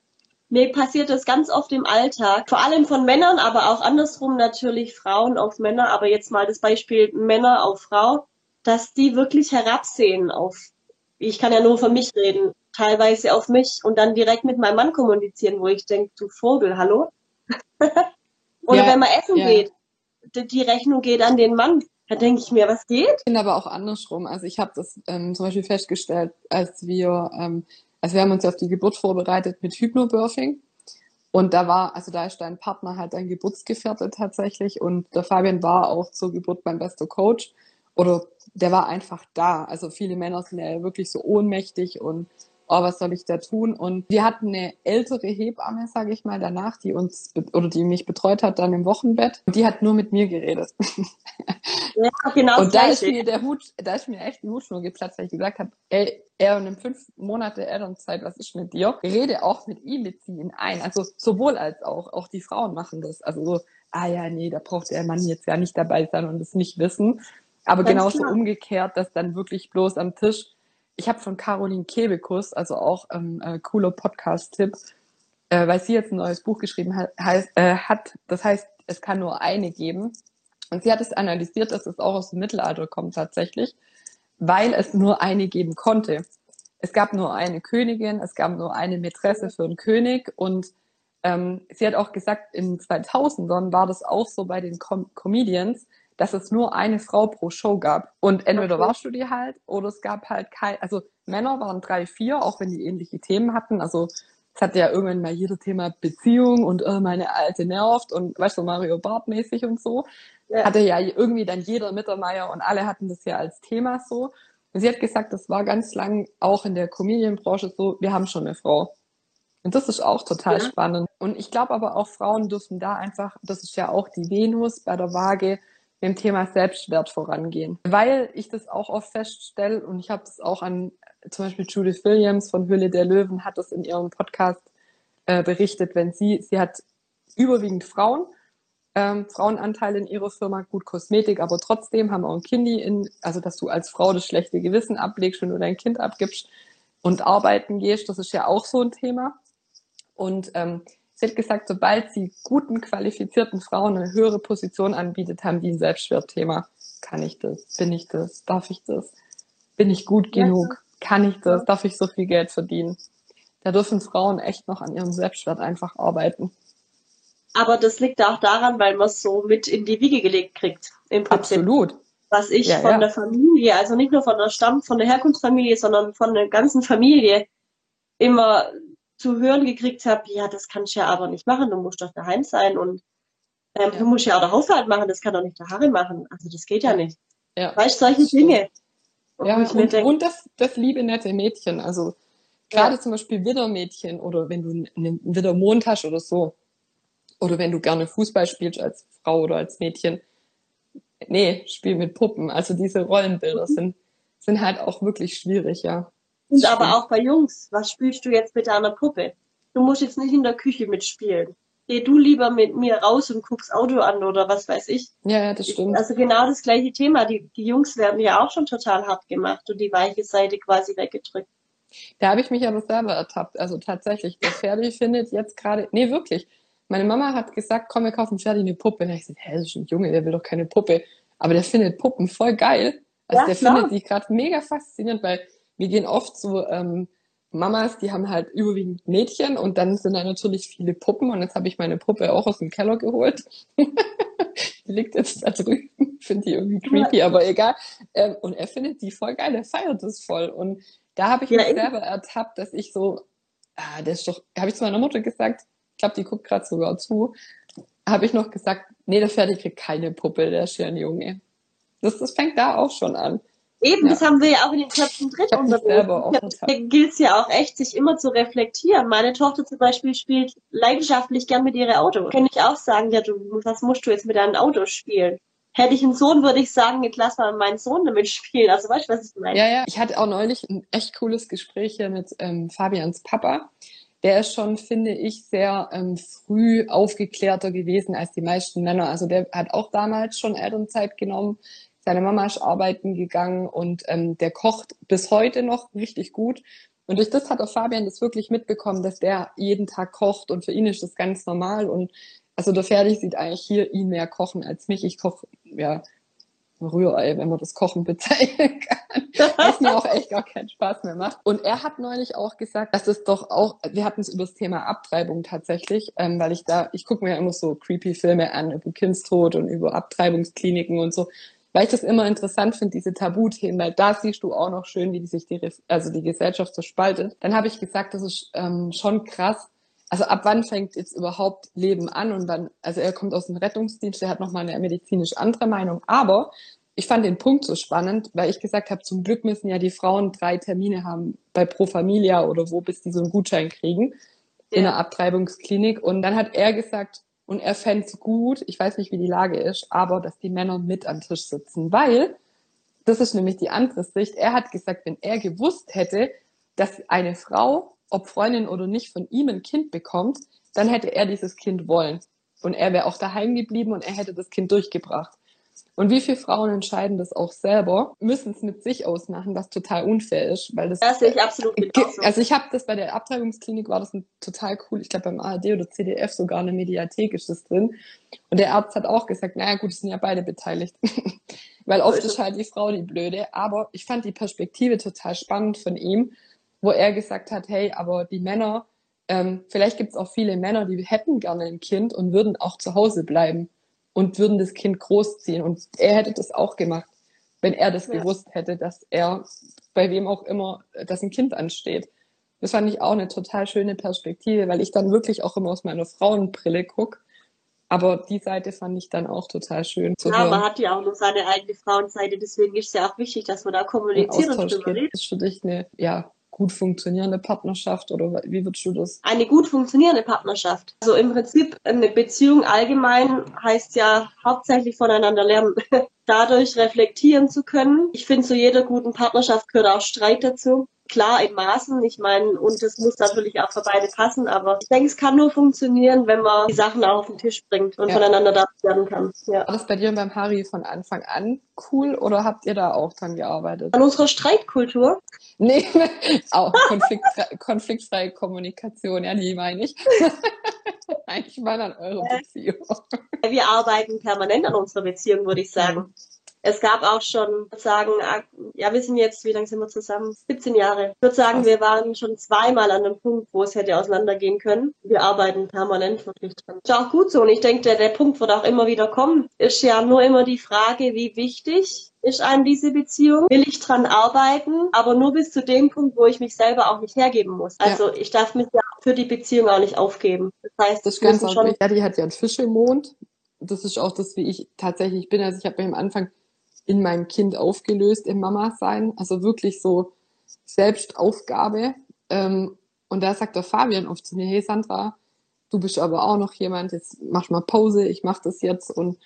Mir passiert das ganz oft im Alltag, vor allem von Männern, aber auch andersrum natürlich Frauen auf Männer, aber jetzt mal das Beispiel Männer auf Frau, dass die wirklich herabsehen auf, ich kann ja nur für mich reden, teilweise auf mich und dann direkt mit meinem Mann kommunizieren, wo ich denke, du Vogel, hallo? Oder Ja, wenn man essen ja. geht, die Rechnung geht an den Mann, da denke ich mir, was geht? Ich finde aber auch andersrum. Also ich habe das ähm, zum Beispiel festgestellt, als wir, ähm, also wir haben uns auf die Geburt vorbereitet mit Hypnobirthing. Und da war, also da ist dein Partner halt dein Geburtsgefährte tatsächlich. Und der Fabian war auch zur Geburt mein bester Coach. Oder der war einfach da. Also viele Männer sind ja wirklich so ohnmächtig und oh, was soll ich da tun? Und wir hatten eine ältere Hebamme, sage ich mal, danach, die uns oder die mich betreut hat dann im Wochenbett. Und die hat nur mit mir geredet. Ja, genau Und da ist mir der Hut, da ist mir echt die Hutschnur geplatzt, weil ich gesagt habe, ey, er nimmt fünf Monate Elternzeit, was ist mit dir? Rede auch mit ihm, beziehe ihn ein. Also sowohl als auch, auch die Frauen machen das. Also so, ah ja, nee, da braucht der Mann jetzt ja nicht dabei sein und es nicht wissen. Aber Ganz genauso klar. umgekehrt, dass dann wirklich bloß am Tisch, ich habe von Caroline Kebekus, also auch ähm, äh, cooler Podcast-Tipp, äh, weil sie jetzt ein neues Buch geschrieben hat, heißt, äh, hat, das heißt, es kann nur eine geben. Und sie hat es analysiert, dass es auch aus dem Mittelalter kommt tatsächlich, weil es nur eine geben konnte. Es gab nur eine Königin, es gab nur eine Mätresse für einen König und ähm, sie hat auch gesagt, in 2000ern war das auch so bei den Com Comedians, dass es nur eine Frau pro Show gab. Und entweder Okay. warst du die halt oder es gab halt kein, also Männer waren drei, vier, auch wenn die ähnliche Themen hatten. Also es hatte ja irgendwann mal jeder Thema Beziehung und äh, meine alte nervt und weißt du, Mario Bart mäßig und so. Ja. Hatte ja irgendwie dann jeder Mittermeier und alle hatten das ja als Thema so. Und sie hat gesagt, das war ganz lang auch in der Comedian-Branche so, wir haben schon eine Frau. Und das ist auch total Ja. spannend. Und ich glaube aber auch Frauen dürfen da einfach, das ist ja auch die Venus bei der Waage, dem Thema Selbstwert vorangehen. Weil ich das auch oft feststelle und ich habe das auch an zum Beispiel Judith Williams von Hülle der Löwen hat das in ihrem Podcast äh, berichtet, wenn sie, sie hat überwiegend Frauen, ähm, Frauenanteil in ihrer Firma, gut Kosmetik, aber trotzdem haben auch ein Kindi in, also dass du als Frau das schlechte Gewissen ablegst, wenn du dein Kind abgibst und arbeiten gehst, das ist ja auch so ein Thema. Und ähm, sie hat gesagt, sobald sie guten, qualifizierten Frauen eine höhere Position anbietet, haben die ein Selbstwertthema. Kann ich das? Bin ich das? Darf ich das? Bin ich gut genug? Kann ich das? Darf ich so viel Geld verdienen? Da dürfen Frauen echt noch an ihrem Selbstwert einfach arbeiten. Aber das liegt auch daran, weil man es so mit in die Wiege gelegt kriegt, im Prinzip. Absolut. Was ich Ja, von ja. der Familie, also nicht nur von der Stamm, von der Herkunftsfamilie, sondern von der ganzen Familie immer zu hören gekriegt habe, ja, das kannst du ja aber nicht machen, du musst doch daheim sein und ähm, Ja. du musst ja auch der Haushalt machen, das kann doch nicht der Harry machen. Also das geht ja nicht. Ja. Weißt du, solche. Dinge. Und Ja, ich und, und das, das liebe nette Mädchen. Also gerade Ja. zum Beispiel Widdermädchen oder wenn du einen Widdermond hast oder so. Oder wenn du gerne Fußball spielst als Frau oder als Mädchen. Nee, spiel mit Puppen. Also diese Rollenbilder sind, sind halt auch wirklich schwierig, ja. Und aber stimmt. auch bei Jungs, was spielst du jetzt mit deiner Puppe? Du musst jetzt nicht in der Küche mitspielen. Geh du lieber mit mir raus und guckst Auto an oder was weiß ich. Ja, ja, das stimmt. Also genau das gleiche Thema. Die, die Jungs werden ja auch schon total hart gemacht und die weiche Seite quasi weggedrückt. Da habe ich mich aber selber ertappt. Also tatsächlich, der Ferdi findet jetzt gerade, nee, wirklich. Meine Mama hat gesagt, komm, wir kaufen Ferdi eine Puppe. Und ich gesagt, hä, das ist ein Junge, der will doch keine Puppe. Aber der findet Puppen voll geil. Also Ja, der klar. findet die gerade mega faszinierend, weil wir gehen oft so ähm, Mamas, die haben halt überwiegend Mädchen und dann sind da natürlich viele Puppen und jetzt habe ich meine Puppe auch aus dem Keller geholt. die liegt jetzt da drüben, finde die irgendwie creepy, aber egal. Ähm, und er findet die voll geil, er feiert das voll. Und da habe ich ja, mich selber ertappt, dass ich so, ah, das ist doch, habe ich zu meiner Mutter gesagt, ich glaube, die guckt gerade sogar zu, habe ich noch gesagt, nee, der Fertig kriegt keine Puppe, der ist ja ein Junge. Das, das fängt da auch schon an. Eben, ja. das haben wir ja auch in den Köpfen drin. Da gilt es ja auch echt, sich immer zu reflektieren. Meine Tochter zum Beispiel spielt leidenschaftlich gern mit ihrem Auto. Kann ich auch sagen, ja, du, was musst du jetzt mit deinem Auto spielen? Hätte ich einen Sohn, würde ich sagen, jetzt lass mal meinen Sohn damit spielen. Also weißt du, was ich meine? Ja, ja. Ich hatte auch neulich ein echt cooles Gespräch hier mit ähm, Fabians Papa. Der ist schon, finde ich, sehr ähm, früh aufgeklärter gewesen als die meisten Männer. Also der hat auch damals schon Elternzeit genommen seine Mama ist arbeiten gegangen und ähm, der kocht bis heute noch richtig gut. Und durch das hat auch Fabian das wirklich mitbekommen, dass der jeden Tag kocht und für ihn ist das ganz normal. Und also der Fertig sieht eigentlich hier ihn mehr kochen als mich. Ich koche ja Rührei, wenn man das Kochen bezeichnen kann, was mir auch echt gar keinen Spaß mehr macht. Und er hat neulich auch gesagt, dass es doch auch, wir hatten es über das Thema Abtreibung tatsächlich, ähm, weil ich da, ich gucke mir ja immer so creepy Filme an über Kindstod und über Abtreibungskliniken und so weil ich das immer interessant finde, diese Tabuthemen, weil da siehst du auch noch schön, wie sich die, also die Gesellschaft so spaltet. Dann habe ich gesagt, das ist ähm, schon krass. Also ab wann fängt jetzt überhaupt Leben an und wann, also er kommt aus dem Rettungsdienst, der hat nochmal eine medizinisch andere Meinung, aber ich fand den Punkt so spannend, weil ich gesagt habe, zum Glück müssen ja die Frauen drei Termine haben bei Pro Familia oder wo, bis die so einen Gutschein kriegen ja. in der Abtreibungsklinik. Und dann hat er gesagt, und er fände es gut, ich weiß nicht, wie die Lage ist, aber dass die Männer mit am Tisch sitzen, weil, das ist nämlich die andere Sicht, er hat gesagt, wenn er gewusst hätte, dass eine Frau, ob Freundin oder nicht, von ihm ein Kind bekommt, dann hätte er dieses Kind wollen. Und er wäre auch daheim geblieben und er hätte das Kind durchgebracht. Und wie viele Frauen entscheiden das auch selber, müssen es mit sich ausmachen, was total unfair ist, weil das. Das sehe ich absolut genauso. Also ich habe das bei der Abtreibungsklinik war das total cool. Ich glaube beim ARD oder CDF sogar eine Mediathek ist das drin. Und der Arzt hat auch gesagt, naja gut, es sind ja beide beteiligt, weil oft ist halt die Frau die Blöde. Aber ich fand die Perspektive total spannend von ihm, wo er gesagt hat, hey, aber die Männer, ähm, vielleicht gibt es auch viele Männer, die hätten gerne ein Kind und würden auch zu Hause bleiben und würden das Kind großziehen. Und er hätte das auch gemacht, wenn er das ja. gewusst hätte, dass er bei wem auch immer, dass ein Kind ansteht. Das fand ich auch eine total schöne Perspektive, weil ich dann wirklich auch immer aus meiner Frauenbrille gucke. Aber die Seite fand ich dann auch total schön. Zu ja, hören. man hat ja auch noch seine eigene Frauenseite, deswegen ist es ja auch wichtig, dass man da kommuniziert und drüber redet. Das ist für dich eine, ja, gut funktionierende Partnerschaft oder wie würdest du das? Eine gut funktionierende Partnerschaft. Also im Prinzip eine Beziehung allgemein heißt ja hauptsächlich voneinander lernen. Dadurch reflektieren zu können. Ich finde, zu jeder guten Partnerschaft gehört auch Streit dazu klar in Maßen. Ich meine, und das muss natürlich auch für beide passen, aber ich denke, es kann nur funktionieren, wenn man die Sachen auch auf den Tisch bringt und ja. voneinander da lernen kann. Ja. War das bei dir und beim Harry von Anfang an cool oder habt ihr da auch dran gearbeitet? An unserer Streitkultur? Nee, auch konfliktfreie, konfliktfreie Kommunikation, ja, die meine ich. Eigentlich mal an eure Beziehung. Wir arbeiten permanent an unserer Beziehung, würde ich sagen. Es gab auch schon, sagen, ah, ja, wir sind jetzt, wie lange sind wir zusammen? 17 Jahre. Ich würde sagen, wir waren schon zweimal an einem Punkt, wo es hätte auseinandergehen können. Wir arbeiten permanent wirklich dran. Ist auch gut so. Und ich denke, der, der Punkt wird auch immer wieder kommen. Ist ja nur immer die Frage, wie wichtig ist einem diese Beziehung? Will ich dran arbeiten, aber nur bis zu dem Punkt, wo ich mich selber auch nicht hergeben muss. Also ja. ich darf mich ja für die Beziehung auch nicht aufgeben. Das heißt, das ganz schon. Ja, die hat ja einen Fisch im Mond. Das ist auch das, wie ich tatsächlich bin. Also ich habe mir am Anfang in meinem Kind aufgelöst im Mama sein. Also wirklich so Selbstaufgabe. Ähm, und da sagt der Fabian oft zu mir, hey Sandra, du bist aber auch noch jemand, jetzt mach mal Pause, ich mach das jetzt. Und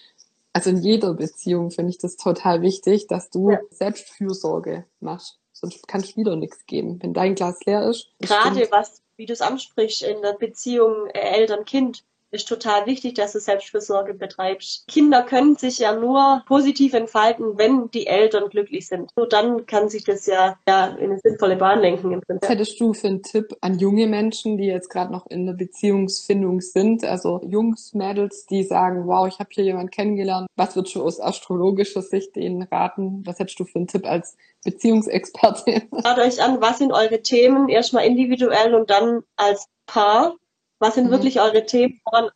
also in jeder Beziehung finde ich das total wichtig, dass du ja. Selbstfürsorge machst. Sonst kann es wieder nichts geben. Wenn dein Glas leer ist. Gerade was, wie du es ansprichst, in der Beziehung Eltern-Kind, ist total wichtig, dass du Selbstfürsorge betreibst. Kinder können sich ja nur positiv entfalten, wenn die Eltern glücklich sind. Nur dann kann sich das ja, ja in eine sinnvolle Bahn lenken im Prinzip. Was hättest du für einen Tipp an junge Menschen, die jetzt gerade noch in der Beziehungsfindung sind? Also Jungs, Mädels, die sagen, wow, ich habe hier jemanden kennengelernt. Was würdest du aus astrologischer Sicht denen raten? Was hättest du für einen Tipp als Beziehungsexpertin? Schaut euch an, was sind eure Themen, erstmal individuell und dann als Paar was sind mhm. wirklich eure Themen? Woran,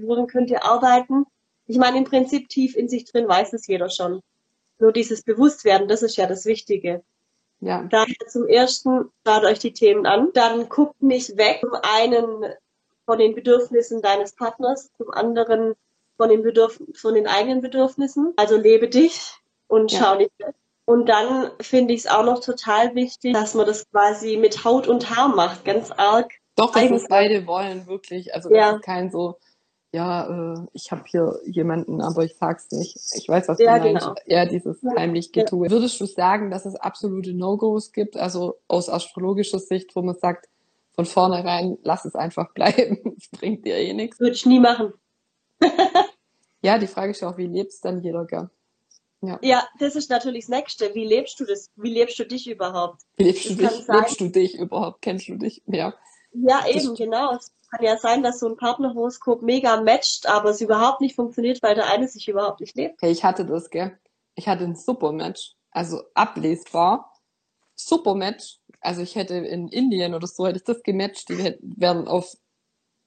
woran könnt ihr arbeiten? Ich meine, im Prinzip tief in sich drin weiß es jeder schon. Nur dieses Bewusstwerden, das ist ja das Wichtige. Ja. Daher zum ersten, schaut euch die Themen an. Dann guckt nicht weg. Zum einen von den Bedürfnissen deines Partners, zum anderen von den, Bedürf von den eigenen Bedürfnissen. Also lebe dich und schau ja. nicht weg. Und dann finde ich es auch noch total wichtig, dass man das quasi mit Haut und Haar macht, ganz arg doch, dass es beide wollen, wirklich. Also ja. das ist kein so, ja, äh, ich habe hier jemanden, aber ich sag's nicht. Ich weiß, was ja, du meinst. Genau. Ja, dieses ja. heimlich Getue. Ja. Würdest du sagen, dass es absolute No-Gos gibt, also aus astrologischer Sicht, wo man sagt, von vornherein, lass es einfach bleiben, es bringt dir eh nichts? Würde ich nie machen. ja, die Frage ist ja auch, wie lebst dann jeder gern? Ja. ja, das ist natürlich das Nächste. Wie lebst du das? Wie lebst du dich überhaupt? Wie lebst du dich? Lebst du dich überhaupt? Kennst du dich? Ja. Ja, eben, das genau. Es kann ja sein, dass so ein Partnerhoroskop mega matcht, aber es überhaupt nicht funktioniert, weil der eine sich überhaupt nicht lebt. Okay, ich hatte das, gell? Ich hatte ein super Match. Also ablesbar. Super Match. Also ich hätte in Indien oder so hätte ich das gematcht, die hätten, wären auf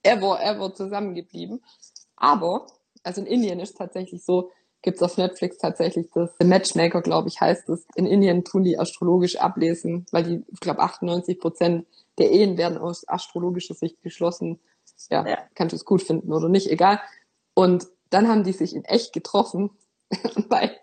ever, ever zusammengeblieben. Aber, also in Indien ist tatsächlich so, gibt's auf Netflix tatsächlich das The Matchmaker, glaube ich, heißt es. In Indien tun die astrologisch ablesen, weil die, ich glaube, 98 Prozent der Ehen werden aus astrologischer Sicht geschlossen. Ja, ja. kannst du es gut finden oder nicht, egal. Und dann haben die sich in echt getroffen, weil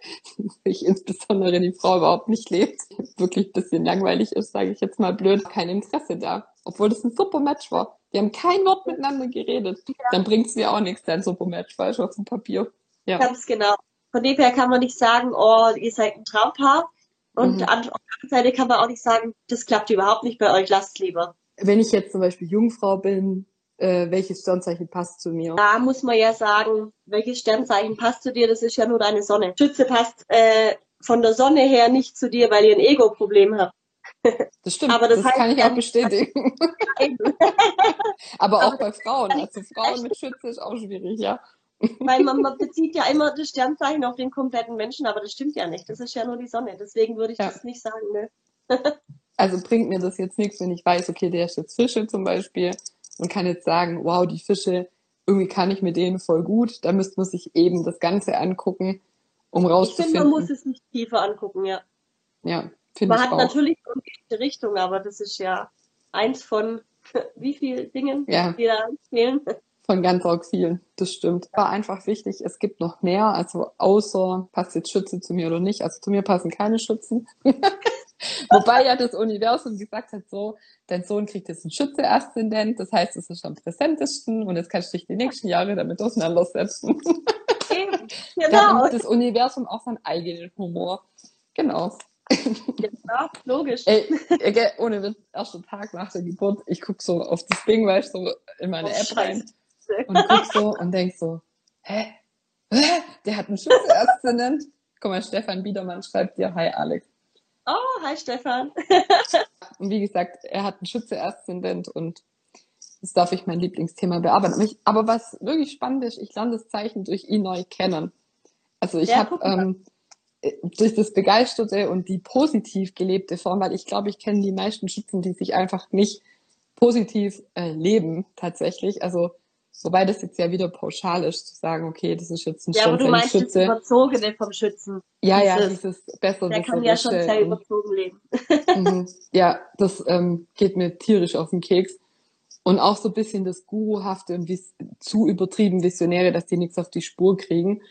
sich insbesondere die Frau überhaupt nicht lebt, wirklich ein bisschen langweilig ist, sage ich jetzt mal blöd, kein Interesse da. Obwohl das ein super Match war. Die haben kein Wort miteinander geredet. Ja. Dann bringt es dir auch nichts, dein super Match, falsch auf dem Papier. Ja. Ganz genau. Von dem her kann man nicht sagen, oh, ihr seid ein Traumpaar, und mhm. an der anderen Seite kann man auch nicht sagen, das klappt überhaupt nicht bei euch, lasst lieber. Wenn ich jetzt zum Beispiel Jungfrau bin, äh, welches Sternzeichen passt zu mir? Da muss man ja sagen, welches Sternzeichen passt zu dir, das ist ja nur deine Sonne. Schütze passt äh, von der Sonne her nicht zu dir, weil ihr ein Ego-Problem habt. Das stimmt, Aber das, das kann ich auch bestätigen. Aber auch bei Frauen. Also Frauen mit Schütze ist auch schwierig, ja. Weil man, man, bezieht ja immer das Sternzeichen auf den kompletten Menschen, aber das stimmt ja nicht. Das ist ja nur die Sonne. Deswegen würde ich ja. das nicht sagen. Ne? also bringt mir das jetzt nichts, wenn ich weiß, okay, der ist jetzt Fische zum Beispiel und kann jetzt sagen, wow, die Fische, irgendwie kann ich mit denen voll gut. Da müsste man sich eben das Ganze angucken, um rauszufinden. Ich finde, man muss es nicht tiefer angucken, ja. Ja, finde ich Man hat auch. natürlich eine Richtung, aber das ist ja eins von wie vielen Dingen, ja. die da fehlen. Von ganz arg vielen, das stimmt. War einfach wichtig, es gibt noch mehr, also außer, passt jetzt Schütze zu mir oder nicht, also zu mir passen keine Schützen. Wobei ja das Universum gesagt hat, so, dein Sohn kriegt jetzt einen Schütze-Aszendent, das heißt, es ist am präsentesten und jetzt kannst du dich die nächsten Jahre damit auseinandersetzen. Eben, genau. Da das Universum auch seinen eigenen Humor. Genau. Ja, logisch. Ey, ohne Witz, erster Tag nach der Geburt, ich guck so auf das Ding, weil ich so in meine oh, App Scheiße. Und guck so und denk so, hä? hä? Der hat einen Schütze-Aszendent. Guck mal, Stefan Biedermann schreibt dir, hi Alex. Oh, hi Stefan. und wie gesagt, er hat einen Schütze-Aszendent und das darf ich mein Lieblingsthema bearbeiten. Aber was wirklich spannend ist, ich lerne das Zeichen durch ihn neu kennen. Also ich ja, habe ähm, durch das Begeisterte und die positiv gelebte Form, weil ich glaube, ich kenne die meisten Schützen, die sich einfach nicht positiv äh, leben tatsächlich. Also Wobei das jetzt ja wieder pauschal ist, zu sagen, okay, das ist jetzt ein Ja, aber du meinst Schütze. das Überzogene vom Schützen. Ja, dieses, ja, dieses besser. Der kann ja schon sehr überzogen leben. mhm. Ja, das ähm, geht mir tierisch auf den Keks. Und auch so ein bisschen das Guruhafte und vis zu übertrieben Visionäre, dass die nichts auf die Spur kriegen.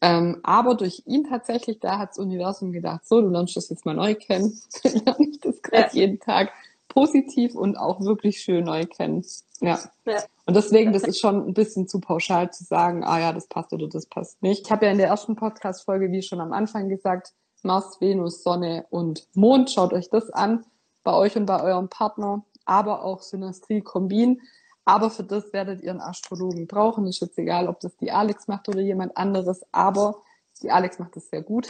Ähm, aber durch ihn tatsächlich, da hat das Universum gedacht, so, du lernst das jetzt mal neu kennen. lerne ich das gerade ja. jeden Tag positiv und auch wirklich schön neu kennen. Ja. ja. Und deswegen, das ist schon ein bisschen zu pauschal zu sagen, ah ja, das passt oder das passt nicht. Ich habe ja in der ersten Podcast-Folge, wie schon am Anfang gesagt, Mars, Venus, Sonne und Mond. Schaut euch das an, bei euch und bei eurem Partner, aber auch Synastrie Kombin. Aber für das werdet ihr einen Astrologen brauchen. Ist jetzt egal, ob das die Alex macht oder jemand anderes. Aber die Alex macht das sehr gut.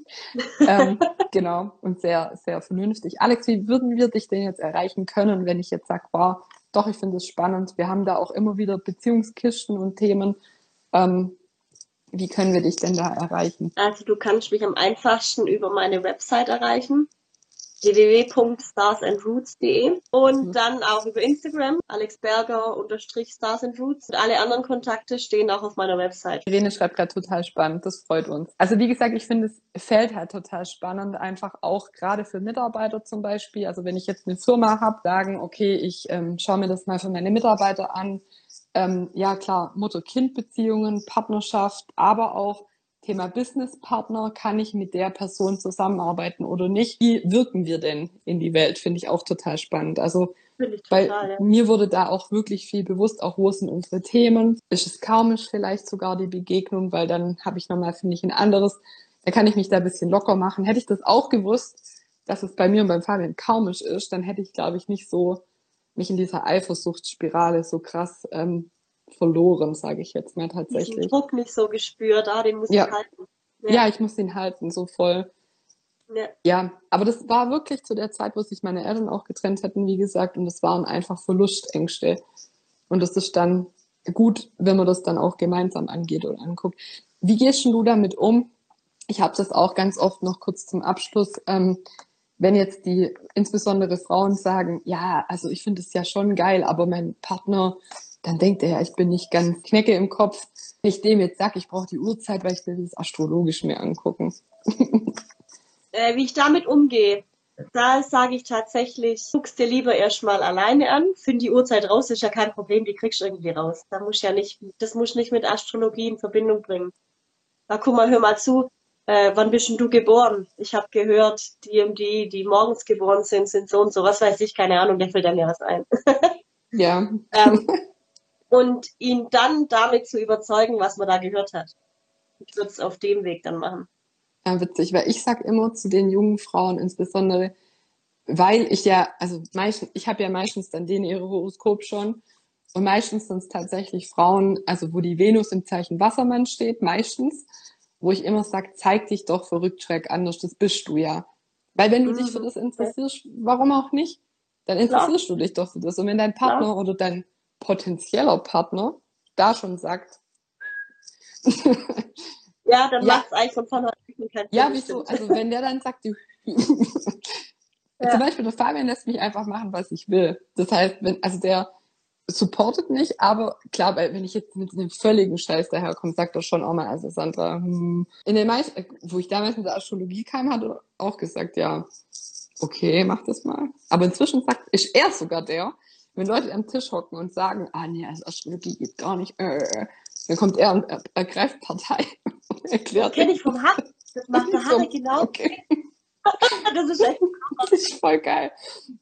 ähm, genau. Und sehr, sehr vernünftig. Alex, wie würden wir dich denn jetzt erreichen können, wenn ich jetzt sage, wow, doch, ich finde es spannend. Wir haben da auch immer wieder Beziehungskisten und Themen. Ähm, wie können wir dich denn da erreichen? Also du kannst mich am einfachsten über meine Website erreichen www.starsandroots.de und mhm. dann auch über Instagram, Alex Berger unterstrich Stars and Roots. Und alle anderen Kontakte stehen auch auf meiner Website. Irene schreibt gerade total spannend, das freut uns. Also wie gesagt, ich finde es fällt halt total spannend, einfach auch gerade für Mitarbeiter zum Beispiel. Also wenn ich jetzt eine Firma habe, sagen, okay, ich ähm, schaue mir das mal für meine Mitarbeiter an. Ähm, ja klar, Mutter-Kind-Beziehungen, Partnerschaft, aber auch Thema Businesspartner, kann ich mit der Person zusammenarbeiten oder nicht? Wie wirken wir denn in die Welt? Finde ich auch total spannend. Also weil ja. mir wurde da auch wirklich viel bewusst, auch wo sind unsere Themen? Ist es karmisch vielleicht sogar die Begegnung, weil dann habe ich nochmal, finde ich, ein anderes, da kann ich mich da ein bisschen locker machen. Hätte ich das auch gewusst, dass es bei mir und beim Fabian karmisch ist, dann hätte ich, glaube ich, nicht so mich in dieser Eifersuchtsspirale so krass ähm, verloren, sage ich jetzt mal tatsächlich. Den Druck nicht so gespürt, ah, den muss ja. ich halten. Ja. ja, ich muss ihn halten, so voll. Ja. ja, aber das war wirklich zu der Zeit, wo sich meine Eltern auch getrennt hätten, wie gesagt, und das waren einfach Verlustängste. Und das ist dann gut, wenn man das dann auch gemeinsam angeht oder anguckt. Wie gehst du damit um? Ich habe das auch ganz oft noch kurz zum Abschluss. Ähm, wenn jetzt die insbesondere Frauen sagen, ja, also ich finde es ja schon geil, aber mein Partner dann denkt er ja, ich bin nicht ganz knecke im Kopf. Wenn ich dem jetzt sage, ich brauche die Uhrzeit, weil ich will das astrologisch mir angucken. äh, wie ich damit umgehe, da sage ich tatsächlich, guckst dir lieber erstmal alleine an, find die Uhrzeit raus, ist ja kein Problem, die kriegst du irgendwie raus. Da muss ja nicht, das muss nicht mit Astrologie in Verbindung bringen. Na, guck mal, hör mal zu, äh, wann bist denn du geboren? Ich habe gehört, die und die, die morgens geboren sind, sind so und so, was weiß ich, keine Ahnung, der fällt dann ja was ein. ja. ähm, und ihn dann damit zu überzeugen, was man da gehört hat. Ich würde es auf dem Weg dann machen. Ja, witzig, weil ich sag immer zu den jungen Frauen insbesondere, weil ich ja, also meistens, ich habe ja meistens dann den ihre Horoskop schon und meistens sind es tatsächlich Frauen, also wo die Venus im Zeichen Wassermann steht, meistens, wo ich immer sage, zeig dich doch verrückt schräg anders, das bist du ja. Weil wenn du mhm. dich für das interessierst, warum auch nicht? Dann interessierst Klar. du dich doch für das. Und wenn dein Partner Klar. oder dein potenzieller Partner da schon sagt. ja, dann ja. macht es eigentlich von vornherein keinen. Ja, wieso? Also wenn der dann sagt, du, ja. zum Beispiel der Fabian lässt mich einfach machen, was ich will. Das heißt, wenn, also der supportet mich, aber klar, wenn ich jetzt mit einem völligen Scheiß daherkomme, sagt er schon auch mal, also Sandra, hm. in den meisten, wo ich damals mit der Astrologie kam, hat er auch gesagt, ja, okay, mach das mal. Aber inzwischen sagt, ist er sogar der, wenn Leute am Tisch hocken und sagen, ah nee, also Astrologie geht gar nicht, äh, dann kommt er und ergreift Partei und erklärt. Kenne ich vom Harry. Das macht der so, genau. Okay. das ist echt das ist voll geil.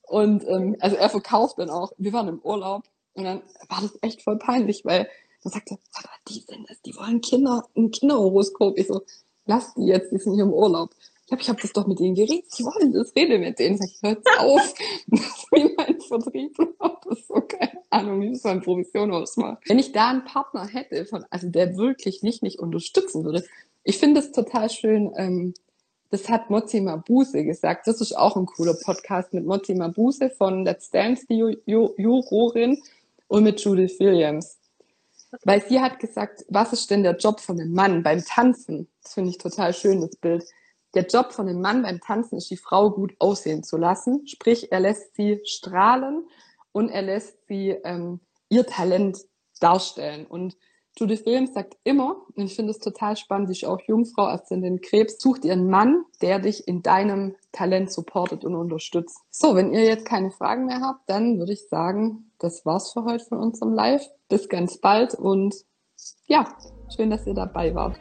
Und ähm, also er verkauft dann auch, wir waren im Urlaub und dann war das echt voll peinlich, weil dann sagte er, die sind das, die wollen Kinder, ein Kinderhoroskop. Ich so, lass die jetzt, die sind hier im Urlaub ja, ich habe das doch mit denen geredet. Ich wollte das rede mit denen. Sag ich, hört auf. wie mein Vertrieb. Das ist so keine Ahnung, wie das an Provision ausmacht. Wenn ich da einen Partner hätte, von, also der wirklich nicht mich unterstützen würde, ich finde es total schön, ähm, das hat Mozzi Mabuse gesagt. Das ist auch ein cooler Podcast mit Mozzi Mabuse von Let's Dance, die Jurorin, und mit Judith Williams. Weil sie hat gesagt, was ist denn der Job von einem Mann beim Tanzen? Das finde ich total schön, das Bild. Der Job von dem Mann beim Tanzen ist, die Frau gut aussehen zu lassen. Sprich, er lässt sie strahlen und er lässt sie ähm, ihr Talent darstellen. Und Judith Williams sagt immer, und ich finde es total spannend, sie ist auch Jungfrau, Aszendent Krebs, sucht ihren Mann, der dich in deinem Talent supportet und unterstützt. So, wenn ihr jetzt keine Fragen mehr habt, dann würde ich sagen, das war's für heute von unserem Live. Bis ganz bald und ja, schön, dass ihr dabei wart.